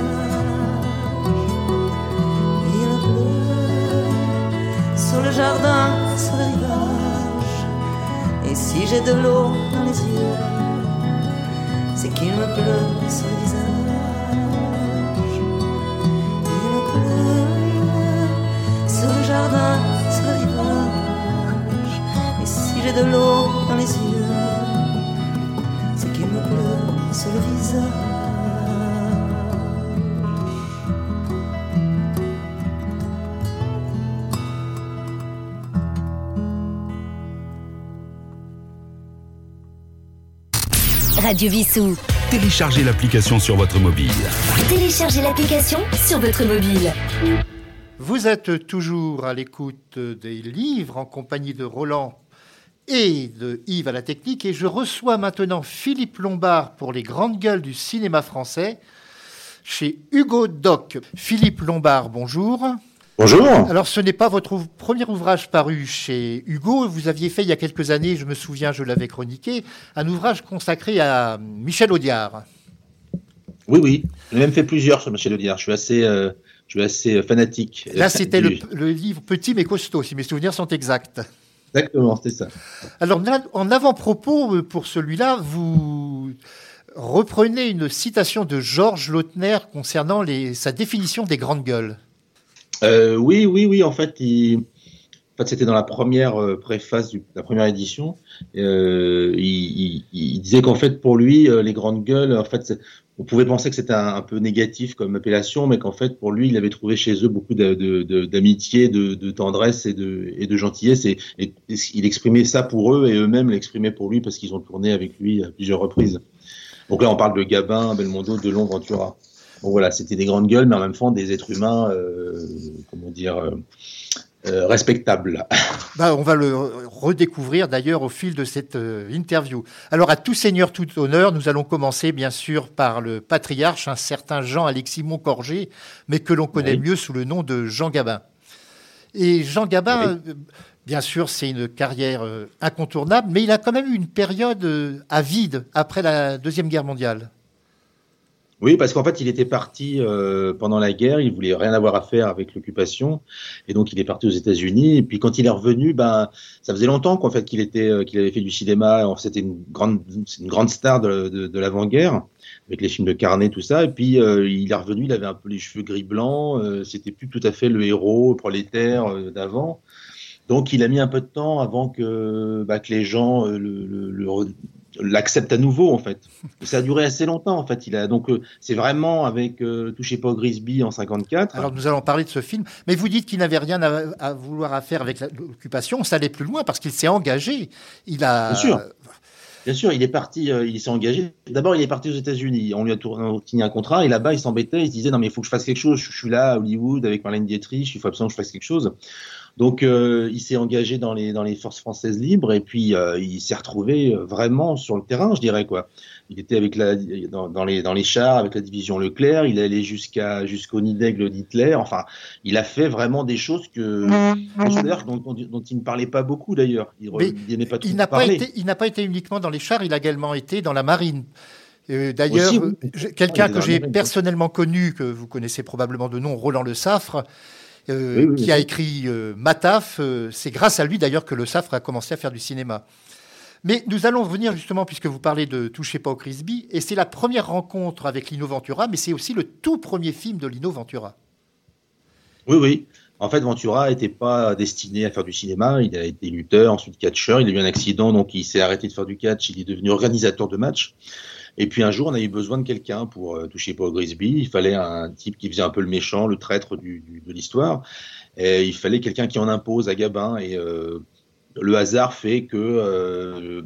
Il pleut sur le jardin, sur le rivage. Et si j'ai de l'eau dans les yeux, c'est qu'il me pleut sur le visage. Sur le jardin, sur le rivage. Et si j'ai de l'eau dans les yeux, visage. Radio Vissou. Téléchargez l'application sur votre mobile. Téléchargez l'application sur votre mobile. Vous êtes toujours à l'écoute des livres en compagnie de Roland et de Yves à la technique et je reçois maintenant Philippe Lombard pour les grandes gueules du cinéma français chez Hugo Doc. Philippe Lombard, bonjour. Bonjour. Alors ce n'est pas votre premier ouvrage paru chez Hugo, vous aviez fait il y a quelques années, je me souviens, je l'avais chroniqué, un ouvrage consacré à Michel Audiard. Oui, oui. J'ai même fait plusieurs sur Michel Audiard. Je suis assez, euh, je suis assez euh, fanatique. Là Euh, c'était le, le livre petit mais costaud, si mes souvenirs sont exacts. Exactement, c'était ça. Alors, en avant-propos euh, pour celui-là, vous reprenez une citation de Georges Lautner concernant les- sa définition des grandes gueules. Euh, oui, oui, oui. En fait, il... en fait c'était dans la première euh, préface de la première édition. Euh, il, il- il disait qu'en fait, pour lui, les grandes gueules, en fait, c'est- on pouvait penser que c'était un, peu négatif comme appellation, mais qu'en fait, pour lui, il avait trouvé chez eux beaucoup d'amitié, de, tendresse et de, et de gentillesse. Et, il exprimait ça pour eux et eux-mêmes l'exprimaient pour lui parce qu'ils ont tourné avec lui à plusieurs reprises. Donc là, on parle de Gabin, Belmondo, Delon, Ventura. Bon voilà, c'était des grandes gueules, mais en même temps des êtres humains, euh, comment dire, euh, euh, respectable. [LAUGHS] Bah, on va le redécouvrir d'ailleurs au fil de cette euh, interview. Alors à tout seigneur, tout honneur, nous allons commencer bien sûr par le patriarche, un certain Jean-Alexis Moncorgé, mais que l'on connaît mieux sous le nom de Jean Gabin. Et Jean Gabin, euh, bien sûr, c'est une carrière incontournable, mais il a quand même eu une période à vide après la Deuxième Guerre mondiale. Oui, parce qu'en fait, il était parti euh, pendant la guerre, il voulait rien avoir à faire avec l'occupation, et donc il est parti aux États-Unis. Et puis quand il est revenu, ben ça faisait longtemps qu'en fait qu'il était, euh, qu'il avait fait du cinéma. C'était une grande, une grande star de, de, de l'avant-guerre avec les films de Carnet, tout ça. Et puis euh, il est revenu, il avait un peu les cheveux gris blancs. C'était plus tout à fait le héros prolétaire d'avant. Donc il a mis un peu de temps avant que, bah, que les gens le, le, le, l'accepte à nouveau en fait. ça a duré assez longtemps en fait. Il a donc euh, c'est vraiment avec euh, touchez pas au Grisby en 54. Alors nous allons parler de ce film, mais vous dites qu'il n'avait rien à, vouloir à faire avec l'occupation. Ça allait plus loin parce qu'il s'est engagé. Il a bien sûr. Bien sûr, il est parti, euh, il s'est engagé. D'abord, il est parti aux États-Unis. On lui a signé un contrat et là-bas, il s'embêtait. Il se disait non mais il faut que je fasse quelque chose. Je, suis là à Hollywood avec Marlène Dietrich. Il faut absolument que je fasse quelque chose. Donc, euh, il s'est engagé dans les, dans les forces françaises libres et puis euh, il s'est retrouvé euh, vraiment sur le terrain, je dirais quoi. Il était avec la, dans, dans, les, dans les chars avec la division Leclerc, il allait jusqu'à jusqu'au nid d'aigle d'Hitler. Enfin, il a fait vraiment des choses que dont, dont, dont, il ne parlait pas beaucoup d'ailleurs. Il, il, pas il n'a pas été, il n'a pas été uniquement dans les chars, il a également été dans la marine. D'ailleurs, quelqu'un que j'ai personnellement connu, que vous connaissez probablement de nom, Roland Le Saffre, euh, qui a écrit euh, Mataf. Euh, c'est grâce à lui d'ailleurs que le Safre a commencé à faire du cinéma. Mais nous allons venir justement, puisque vous parlez de Touchez pas au Crisby, et c'est la première rencontre avec Lino Ventura, mais c'est aussi le tout premier film de Lino Ventura. Oui, oui. En fait, Ventura n'était pas destiné à faire du cinéma. Il a été lutteur, ensuite catcheur. Il a eu un accident, donc il s'est arrêté de faire du catch. Il est devenu organisateur de matchs. Et puis un jour, on a eu besoin de quelqu'un pour euh, toucher Paul Grisby. Il fallait un type qui faisait un peu le méchant, le traître de l'histoire. Et il fallait quelqu'un qui en impose à Gabin. Et euh, le hasard fait que euh,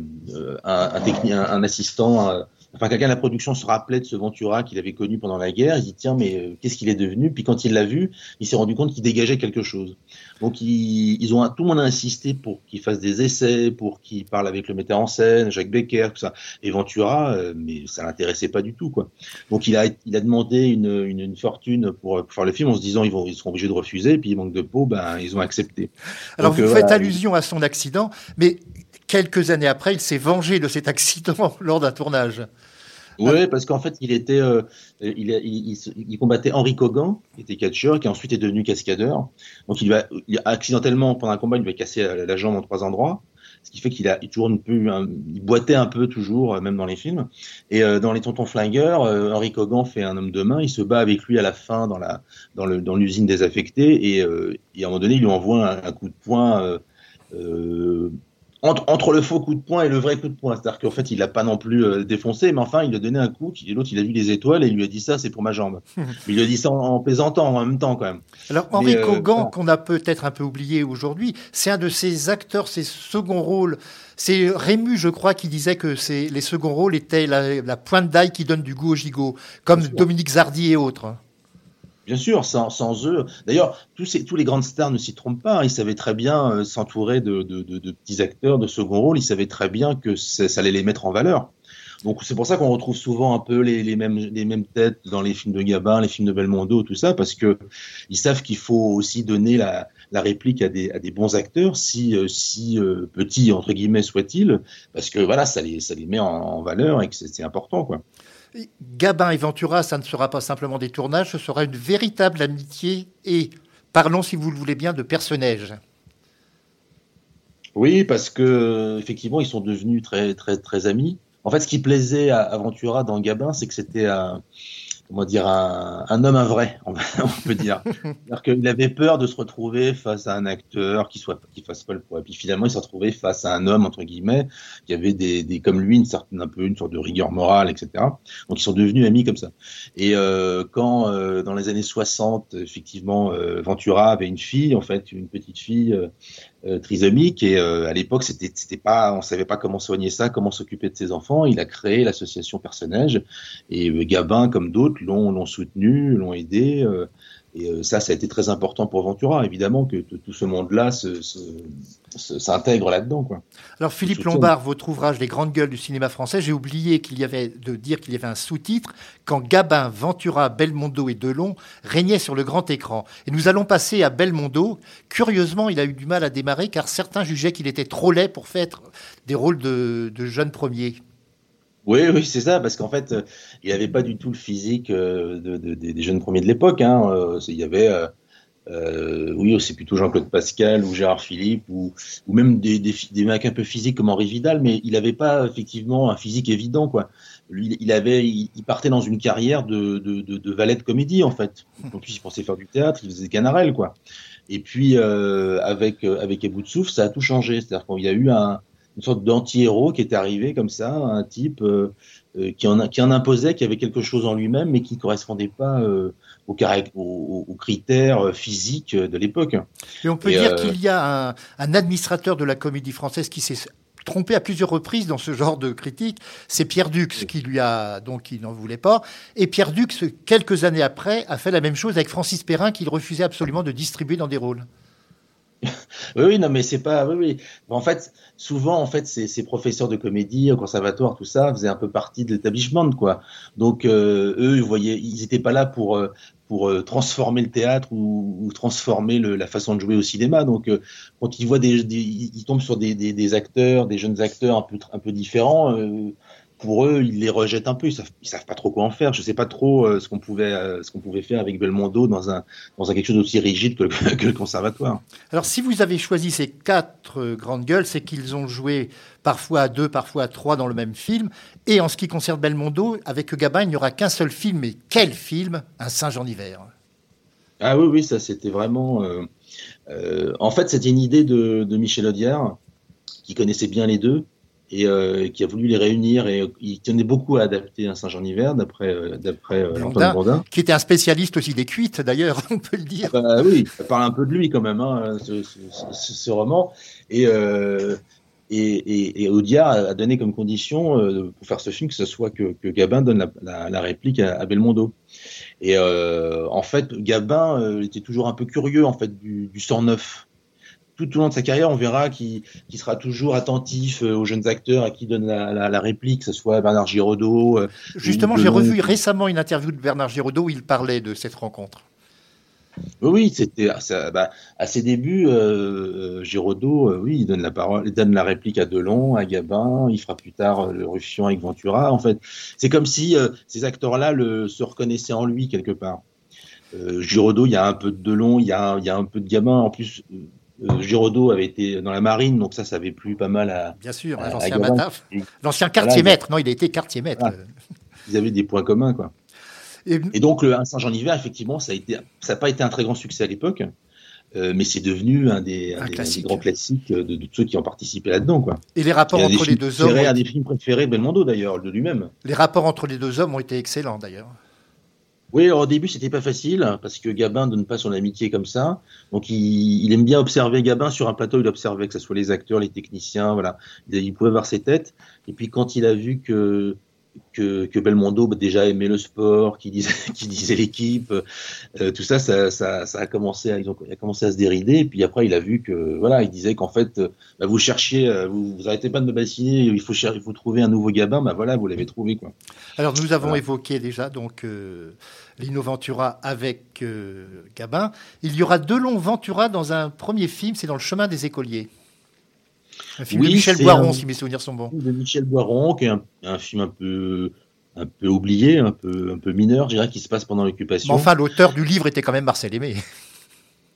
un, un, un, assistant, enfin quelqu'un de la production se rappelait de ce Ventura qu'il avait connu pendant la guerre. Il dit tiens mais qu'est-ce qu'il est devenu? Puis quand il l'a vu, il s'est rendu compte qu'il dégageait quelque chose. Donc ils, ont tout le monde a insisté pour qu'il fasse des essais, pour qu'il parle avec le metteur en scène, Jacques Becker, tout ça. Et Ventura, euh, mais ça l'intéressait pas du tout quoi. Donc il a il a demandé une, une, une fortune pour, faire le film en se disant ils vont ils seront obligés de refuser, puis il manque de peau, ben ils ont accepté. Alors vous euh, faites allusion à son accident, mais quelques années après, il s'est vengé de cet accident [LAUGHS] lors d'un tournage. Oui, parce qu'en fait, il était, euh, il, il, il, combattait Henri Cogan, qui était catcheur, qui ensuite est devenu cascadeur. Donc, il va accidentellement pendant un combat, il va casser la, jambe en trois endroits, ce qui fait qu'il a toujours un peu, il boitait un peu toujours, euh, même dans les films. Et euh, dans les Tontons Flingueurs, euh, Henri Cogan fait un homme de main, il se bat avec lui à la fin dans la, dans le, dans l'usine désaffectée, et, et, à un moment donné, il lui envoie un, un coup de poing. Entre, entre, le faux coup de poing et le vrai coup de poing. C'est-à-dire qu'en fait, il l'a pas non plus euh, défoncé, mais enfin, il a donné un coup, l'autre, il a vu les étoiles et il lui a dit ça, c'est pour ma jambe. il lui a dit ça en, plaisantant en même temps, quand même. Alors, Henri euh, Cogan, qu'on a peut-être un peu oublié aujourd'hui, c'est un de ses acteurs, ses seconds rôles. C'est Rému, je crois, qui disait que les seconds rôles étaient la, la pointe d'ail qui donne du goût au gigot, comme Dominique Zardy et autres. Bien sûr, sans, eux. D'ailleurs, tous, les grandes stars ne s'y trompent pas. Ils savaient très bien euh, s'entourer de, petits acteurs de second rôle. Ils savaient très bien que ça allait les mettre en valeur. Donc c'est pour ça qu'on retrouve souvent un peu les, mêmes, têtes dans les films de Gabin, les films de Belmondo, tout ça, parce que ils savent qu'il faut aussi donner la, réplique à des, bons acteurs, si, euh, si euh, petits entre guillemets soit-il, parce que voilà, ça les, ça met en, en valeur et que c'est important, quoi. Gabin et Ventura, ça ne sera pas simplement des tournages, ce sera une véritable amitié et parlons, si vous le voulez bien, de personnages. Oui, parce que effectivement, ils sont devenus très très très amis. En fait, ce qui plaisait à, Ventura dans Gabin, c'est que c'était un, comment dire, un, un homme, un vrai, on, [LAUGHS] peut dire. [LAUGHS] C'est-à-dire qu'il avait peur de se retrouver face à un acteur qui soit, qui fasse pas le poids. Et puis finalement, il s'est retrouvé face à un homme, entre guillemets, qui avait des, des comme lui, une certaine, un peu une sorte de rigueur morale, etc. Donc ils sont devenus amis comme ça. Et euh, quand, euh, dans les années 60, effectivement, euh, Ventura avait une fille, en fait, une petite fille, trisomique et euh, à l'époque c'était c'était pas on savait pas comment soigner ça comment s'occuper de ses enfants. Il a créé l'association personnage et euh, Gabin comme d'autres l'ont l'ont soutenu l'ont aidé et euh, ça, ça a été très important pour Ventura, évidemment, que tout ce monde-là s'intègre là-dedans. Quoi. Alors, Philippe Lombard, votre ouvrage Les grandes gueules du cinéma français, j'ai oublié qu'il y avait de dire qu'il y avait un sous-titre quand Gabin, Ventura, Belmondo et Delon régnaient sur le grand écran. Et nous allons passer à Belmondo. Curieusement, il a eu du mal à démarrer car certains jugeaient qu'il était trop laid pour faire des rôles de, de jeunes premiers. Oui, oui, c'est ça, parce qu'en fait, euh, il n'avait pas du tout le physique euh, de, de, des jeunes premiers de l'époque. Hein. Euh, il y avait, oui, c'est plutôt Jean-Claude Pascal ou Gérard Philippe ou, ou même des, des, des, mecs un peu physiques comme Henri Vidal, mais il n'avait pas effectivement un physique évident, quoi. Lui, il avait, il, partait dans une carrière de, valet de comédie, en fait. En plus, il pensait faire du théâtre, il faisait Canarelle, quoi. Et puis, avec, avec Ebout de Souffle, ça a tout changé. C'est-à-dire qu'il y a eu un, une sorte d'anti-héros qui est arrivé comme ça, un type euh, euh, qui, en, qui en imposait, qui avait quelque chose en lui-même, mais qui ne correspondait pas euh, aux, aux, aux, critères physiques de l'époque. Et on peut Et dire euh... qu'il y a un, un, administrateur de la comédie française qui s'est trompé à plusieurs reprises dans ce genre de critique, c'est Pierre Dux qui lui a donc qui n'en voulait pas. Et Pierre Dux, quelques années après, a fait la même chose avec Francis Perrin qu'il refusait absolument de distribuer dans des rôles. [LAUGHS] oui, non, mais c'est pas. Oui. En fait, souvent, en fait, ces, professeurs de comédie au conservatoire, tout ça, faisaient un peu partie de l'établissement, quoi. Donc, euh, eux, ils voyaient, ils n'étaient pas là pour euh, pour euh, transformer le théâtre ou, transformer la façon de jouer au cinéma. Donc, quand ils voient des, des, ils tombent sur des, acteurs, des jeunes acteurs un peu un peu différents. Pour eux, ils les rejettent un peu. Ils savent, ils savent pas trop quoi en faire. Je sais pas trop euh, ce qu'on pouvait, euh, ce qu'on pouvait faire avec Belmondo dans un, dans un quelque chose d'aussi rigide que le, [LAUGHS] que le, conservatoire. Alors, si vous avez choisi ces quatre euh, grandes gueules, c'est qu'ils ont joué parfois à deux, parfois à trois dans le même film. Et en ce qui concerne Belmondo, avec Gabin, il n'y aura qu'un seul film. Mais quel film? Un singe en hiver. Ah oui, oui, ça c'était vraiment. Euh, en fait, c'était une idée de, de Michel Audiard qui connaissait bien les deux et euh, qui a voulu les réunir et euh, il tenait beaucoup à adapter un Saint-Jean hiver d'après euh, d'après euh, Antoine Blondin qui était un spécialiste aussi des cuites d'ailleurs [LAUGHS] on peut le dire. Ah bah, oui ça parle un peu de lui quand même hein, ce, ce, ce, ce, roman. Et euh, et, et, et Audiard a donné comme condition pour faire ce film que ce soit que, que Gabin donne la, la, la réplique à, à, Belmondo. Et en fait, Gabin était toujours un peu curieux en fait du, du 109 tout au long de sa carrière, on verra qu'il qu sera toujours attentif euh, aux jeunes acteurs à qui donne la, la, la réplique, que ce soit Bernard Giraudot. Euh, Justement, j'ai revu récemment une interview de Bernard Giraudot où il parlait de cette rencontre. Oui, c'était bah, à ses débuts, euh, Giraudot, euh, oui, il donne la parole, il donne la réplique à Delon, à Gabin, il fera plus tard euh, le Ruffian avec Ventura. En fait, c'est comme si ces acteurs-là se reconnaissaient en lui quelque part. Giraudot, il y a un peu de Delon, il y a, il y a un peu de Gabin. En plus, Giraudot avait été dans la marine, donc ça, ça avait plu pas mal à. Bien sûr, l'ancien Mataf, l'ancien quartier maître. Voilà, non, il a été quartier maître. Voilà. Ils avaient des points communs, quoi. Et, et donc, le Saint-Jean-Hiver, effectivement, ça a été, ça n'a pas été un très grand succès à l'époque, euh, mais c'est devenu un des, un, un, des, un des, grands classiques de, de, ceux qui ont participé là-dedans, quoi. Et les rapports entre les deux hommes. Un des films préférés de Belmondo, d'ailleurs, de lui-même. Les rapports entre les deux hommes ont été excellents, d'ailleurs. Oui, alors au début, c'était pas facile parce que Gabin donne pas son amitié comme ça. Donc, il, il, aime bien observer Gabin sur un plateau. Il observait que ce soit les acteurs, les techniciens, voilà. Il, il, pouvait voir ses têtes. Et puis, quand il a vu que que, que Belmondo bah, déjà aimait le sport, qui disait, [LAUGHS] qui disait l'équipe, euh, tout ça ça, ça, ça, a commencé à, ils ont, il a commencé à se dérider. Et puis après, il a vu que voilà, il disait qu'en fait, bah, vous cherchiez, euh, vous, vous arrêtez pas de me bassiner, il faut chercher, il faut trouver un nouveau Gabin. Bah voilà, vous l'avez trouvé quoi. Alors nous avons voilà. évoqué déjà donc euh, Lino Ventura avec euh, Gabin. Il y aura deux longs Ventura dans un premier film, c'est dans le chemin des écoliers. Un film oui, de Michel Boiron, un, si mes souvenirs sont bons. De Michel Boiron, qui est un, un, film un peu, un peu oublié, un peu, un peu mineur, je dirais, qui se passe pendant l'occupation. enfin, l'auteur du livre était quand même Marcel Aimé. [LAUGHS]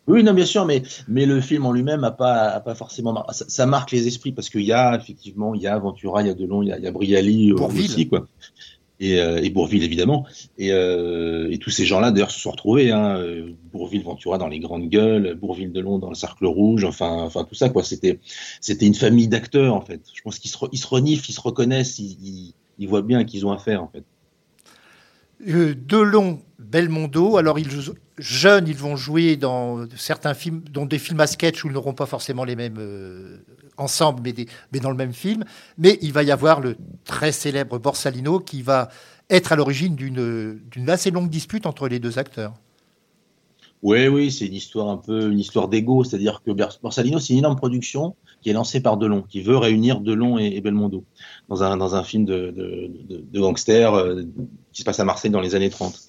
Oui, non, bien sûr, mais, mais le film en lui-même a pas, a pas forcément. Ça, ça, marque les esprits parce qu'il y a effectivement, il y a Ventura, il y a Delon, il y a, il y a Brialy aussi, quoi. Et, euh, et Bourville évidemment. Et, euh, et tous ces gens-là d'ailleurs se sont retrouvés. Hein, Bourville Ventura dans les grandes gueules, Bourville Delon dans le cercle rouge, enfin, enfin tout ça quoi. C'était c'était une famille d'acteurs en fait. Je pense qu'ils se, re- ils se reniflent, ils se reconnaissent, ils, ils, ils voient bien qu'ils ont affaire en fait. Euh, Delon, Belmondo. Alors, ils, jeunes, ils vont jouer dans certains films, dont des films à sketch où ils n'auront pas forcément les mêmes ensemble, mais, dans le même film. Mais il va y avoir le très célèbre Borsalino qui va être à l'origine d'une assez longue dispute entre les deux acteurs. Oui, oui, c'est une histoire un peu une histoire d'ego, c'est-à-dire que Borsalino, c'est une énorme production qui est lancée par Delon, qui veut réunir Delon et, et Belmondo dans un, dans un film de, de gangster euh, qui se passe à Marseille dans les années 30.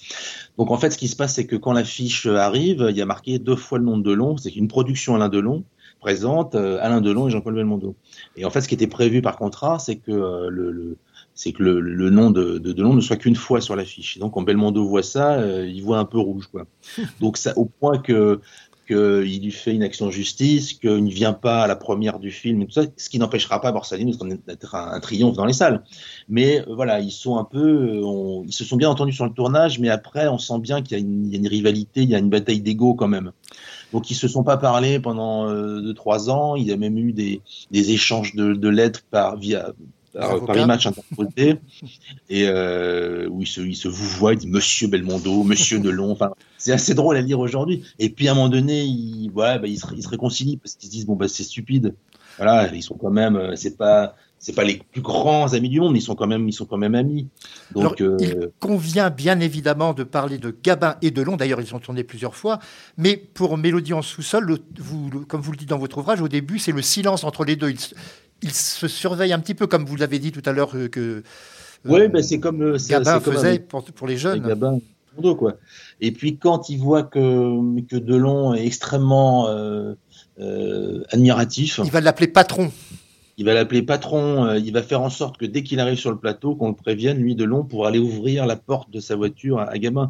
Donc en fait, ce qui se passe, c'est que quand l'affiche arrive, il y a marqué deux fois le nom de Delon, c'est une production Alain Delon présente euh, Alain Delon et Jean-Paul Belmondo. Et en fait, ce qui était prévu par contrat, c'est que euh, le, le c'est que le, le nom de, de Delon ne soit qu'une fois sur l'affiche. Et donc, quand Belmondo voit ça, euh, il voit un peu rouge, quoi. [LAUGHS] Donc, ça, au point que qu'il lui fait une action justice, qu'il ne vient pas à la première du film, et tout ça, ce qui n'empêchera pas Borsalino d'être un, un triomphe dans les salles. Mais euh, voilà, ils sont un peu, on- ils se sont bien entendus sur le tournage, mais après, on sent bien qu'il y, a une- il y a une rivalité, il y a une bataille d'ego quand même. Donc, ils se sont pas parlé pendant euh, deux trois ans. Il y a même eu des, des échanges de, de lettres par via par, par image interposée et euh, où il se, il se vous voit, il dit Monsieur Belmondo, Monsieur Delon. Enfin, c'est assez drôle à lire aujourd'hui. Et puis à un moment donné, ils, voilà, bah, ils, se, ils se réconcilient parce qu'ils se disent bon bah c'est stupide. Voilà, ils sont quand même, euh, c'est pas, c'est pas les plus grands amis du monde, mais ils sont quand même, ils sont quand même amis. Donc Alors, euh, il convient bien évidemment de parler de Gabin et Delon. D'ailleurs, ils ont tourné plusieurs fois. Mais pour Mélodie en sous-sol, comme vous le dites dans votre ouvrage, au début, c'est le silence entre les deux. Ils, se- ils se surveillent un petit peu, comme vous l'avez dit tout à l'heure, euh, que euh, ouais, bah, c'est comme, Gabin comme faisait pour, pour les jeunes. Gabin, Belmondo, quoi. Et puis quand il voit que que Delon est extrêmement euh, admiratif, Il va l'appeler patron. Il va l'appeler patron, euh, il va faire en sorte que dès qu'il arrive sur le plateau, qu'on le prévienne, lui, Delon, pour aller ouvrir la porte de sa voiture à, à Gabin.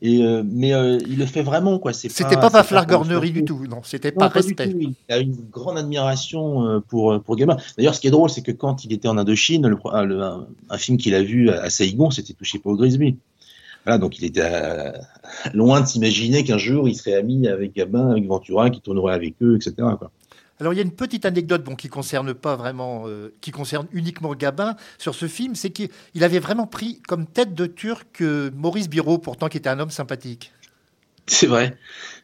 Et, euh, mais euh, il le fait vraiment, quoi. C'était pas, pas le du tout. Non, c'était pas respect. tout. Il a une grande admiration euh, pour, pour Gabin. D'ailleurs, ce qui est drôle, c'est que quand il était en Indochine, le, un, le- un- un film qu'il a vu à, à Saïgon, c'était touché pas au Grisby. Voilà, donc il était euh, loin de s'imaginer qu'un jour il serait ami avec Gabin, avec Ventura, qui tournerait avec eux, etc. Quoi. Alors il y a une petite anecdote bon, qui concerne pas vraiment, euh, qui concerne uniquement Gabin sur ce film, c'est qu'il il avait vraiment pris comme tête de turc euh, Maurice Biro, pourtant qui était un homme sympathique. C'est vrai,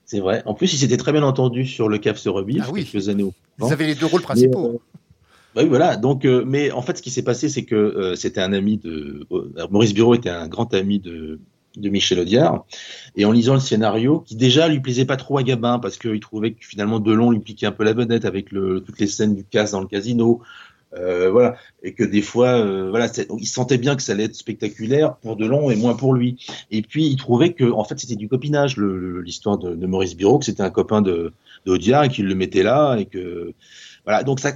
c'est vrai. En plus, il s'était très bien entendu sur le Cap se rebiffe Ah oui. quelques années Vous avez les deux rôles principaux. euh, bah oui, voilà. Donc, mais en fait, ce qui s'est passé, c'est que c'était un ami de Maurice Bureau était un grand ami de de Michel Audiard, et en lisant le scénario, qui déjà lui plaisait pas trop à Gabin parce qu'il trouvait que finalement Delon lui piquait un peu la vedette avec le, toutes les scènes du casse dans le casino, euh, voilà, et que des fois, euh, voilà, il sentait bien que ça allait être spectaculaire pour Delon et moins pour lui. Et puis il trouvait que en fait c'était du copinage l'histoire de, de Maurice Bureau, que c'était un copain de, de Audiard et qu'il le mettait là et que voilà, donc ça,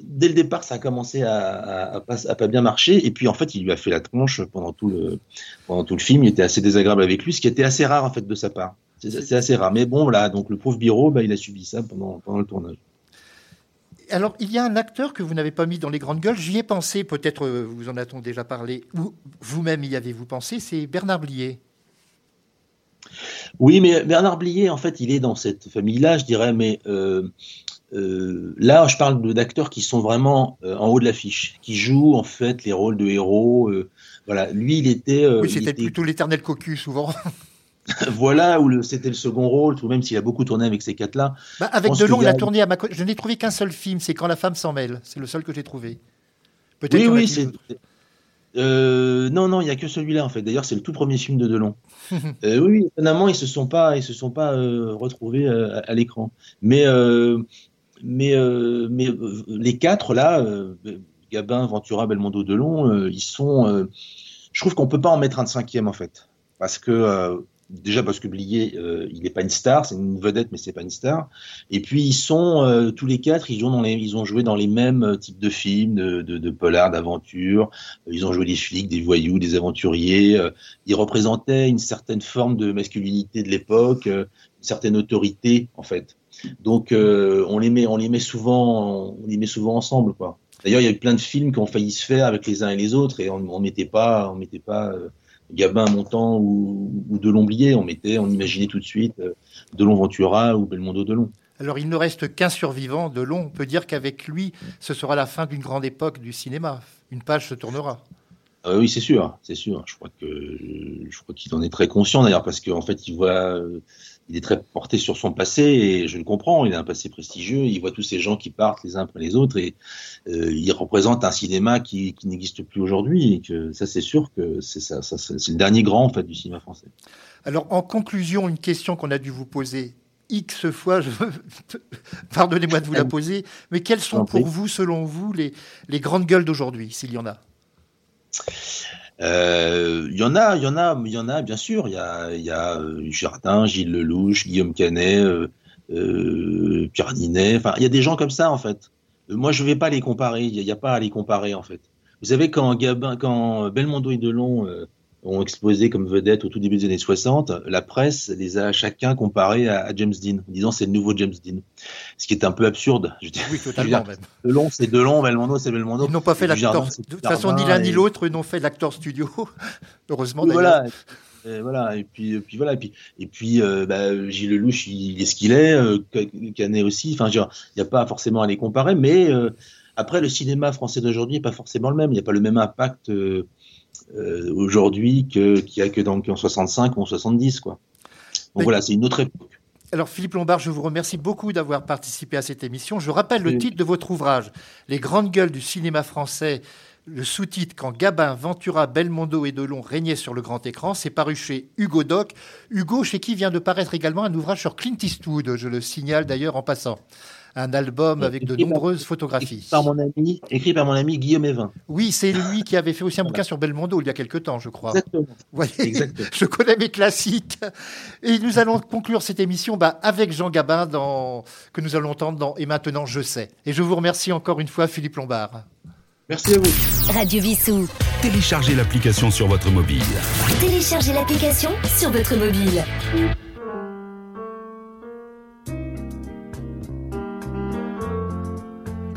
dès le départ, ça a commencé à, à, à pas, à pas bien marcher. Et puis en fait, il lui a fait la tronche pendant tout le, pendant tout le film. Il était assez désagréable avec lui, ce qui était assez rare en fait de sa part. C'est c'est assez rare. Mais bon, voilà, donc le pauvre Biro, bah, il a subi ça pendant, pendant le tournage. Alors il y a un acteur que vous n'avez pas mis dans les grandes gueules, j'y ai pensé, peut-être euh, vous en a-t-on déjà parlé, ou vous-même y avez-vous pensé, c'est Bernard Blier. Oui, mais Bernard Blier, en fait, il est dans cette famille-là, je dirais, mais euh, euh, là, je parle d'acteurs qui sont vraiment euh, en haut de l'affiche, qui jouent en fait les rôles de héros. euh, voilà, lui, il était. oui, c'était était- plutôt l'éternel cocu souvent. [LAUGHS] voilà où le- c'était le second rôle, tout même s'il a beaucoup tourné avec ces quatre-là. Bah, avec Delon, il a a- tourné à ma Je n'ai trouvé qu'un seul film, c'est Quand la femme s'en mêle. C'est le seul que j'ai trouvé. Peut-être Oui, oui, c'est. Euh, non, non, il y a que celui-là en fait. D'ailleurs, c'est le tout premier film de Delon. [LAUGHS] Euh, oui, étonnamment, ils se sont pas, ils se sont pas euh, retrouvés à, à l'écran. Mais, mais, euh, euh, les quatre là, euh, Gabin, Ventura, Belmondo, Delon, ils sont. je trouve qu'on peut pas en mettre un cinquième en fait, parce que déjà parce que Blier, il n'est pas une star, c'est une vedette, mais c'est pas une star. Et puis ils sont tous les quatre, ils jouent dans les, ils ont joué dans les mêmes types de films, de, de, de polars, d'aventures. Ils ont joué des flics, des voyous, des aventuriers. Ils représentaient une certaine forme de masculinité de l'époque, une certaine autorité en fait. Donc euh, on les met, on les met souvent, on les met souvent ensemble quoi. D'ailleurs, il y a eu plein de films qui ont failli se faire avec les uns et les autres, et on ne mettait pas, on mettait pas euh, Gabin, Montant ou, ou on mettait, on imaginait tout de suite euh, Delon Ventura ou Belmondo Delon. Alors il ne reste qu'un survivant, Delon. On peut dire qu'avec lui, ce sera la fin d'une grande époque du cinéma. Une page se tournera. Ah oui, c'est sûr, c'est sûr. Je crois que je crois qu'il en est très conscient d'ailleurs parce qu'en fait, il voit, il est très porté sur son passé et je le comprends. Il a un passé prestigieux. Il voit tous ces gens qui partent les uns après les autres et euh, il représente un cinéma qui, qui n'existe plus aujourd'hui. Et que ça, c'est sûr que c'est ça, ça c'est le dernier grand en fait du cinéma français. Alors en conclusion, une question qu'on a dû vous poser X fois, je... [LAUGHS] pardonnez-moi de vous la [LAUGHS] poser, mais quelles sont pour vous, selon vous, les, les grandes gueules d'aujourd'hui, s'il y en a? Euh, il y en a, il y en a, y en a, bien sûr. Il y a, y a euh, Jardin, Gilles Lelouch, Guillaume Canet, euh, euh, Pierre Ninet. Enfin, il y a des gens comme ça en fait. Moi, je vais pas les comparer. Il n'y a, pas à les comparer en fait. Vous savez quand Gabin, quand Belmondo et Delon euh, ont exposé comme vedette au tout début des années 60, la presse les a chacun comparés à, James Dean, en disant c'est le nouveau James Dean. Ce qui est un peu absurde. Je dis, oui, totalement. Dire, Delon, c'est Delon, Belmondo, c'est Belmondo. Ils n'ont pas fait l'acteur. De toute façon, ni l'un ni l'autre n'ont fait l'acteur studio. [LAUGHS] Heureusement, oui, voilà. Et voilà, et puis, et puis voilà, et puis, et puis euh, bah, Gilles Lelouch, il est ce qu'il est, euh, Canet aussi. Enfin, il n'y a pas forcément à les comparer, mais euh, après, le cinéma français d'aujourd'hui n'est pas forcément le même. Il n'y a pas le même impact euh, aujourd'hui qu'il y a que dans en 65 ou en 70, quoi. Donc Mais- voilà, c'est une autre époque. Alors Philippe Lombard, je vous remercie beaucoup d'avoir participé à cette émission. Je rappelle le Oui. titre de votre ouvrage, Les grandes gueules du cinéma français. Le sous-titre Quand Gabin, Ventura, Belmondo et Delon régnaient sur le grand écran, c'est paru chez Hugo Doc. Hugo, chez qui vient de paraître également un ouvrage sur Clint Eastwood, je le signale d'ailleurs en passant. Un album avec de par- nombreuses Écrit photographies. par mon ami, écrit par mon ami Guillaume Evin. Oui, c'est lui qui avait fait aussi un bouquin sur Belmondo il y a quelque temps, je crois. Exactement. Vous voyez, Exactement. je connais mes classiques. Et nous allons conclure cette émission bah, avec Jean Gabin dans, que nous allons entendre dans Et maintenant je sais. Et je vous remercie encore une fois, Philippe Lombard. Merci à vous. Radio Vissou. Téléchargez l'application sur votre mobile. Téléchargez l'application sur votre mobile.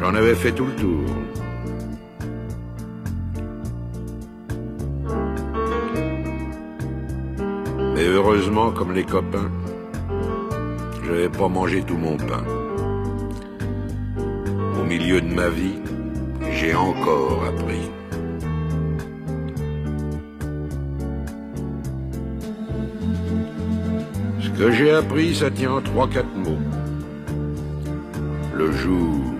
J'en avais fait tout le tour. Mais heureusement, comme les copains, je n'avais pas mangé tout mon pain. Au milieu de ma vie, j'ai encore appris. Ce que j'ai appris, ça tient en trois, quatre mots. Le jour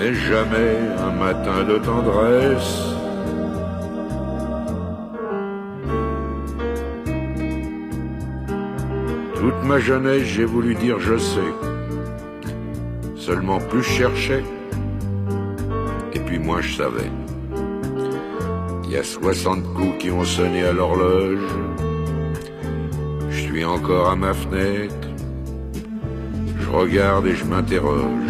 mais jamais un matin de tendresse. Toute ma jeunesse, j'ai voulu dire je sais. Seulement plus je cherchais, et puis moi je savais. Il y a 60 coups qui ont sonné à l'horloge. Je suis encore à ma fenêtre. Je regarde et je m'interroge.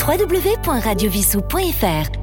www.radiovissou.fr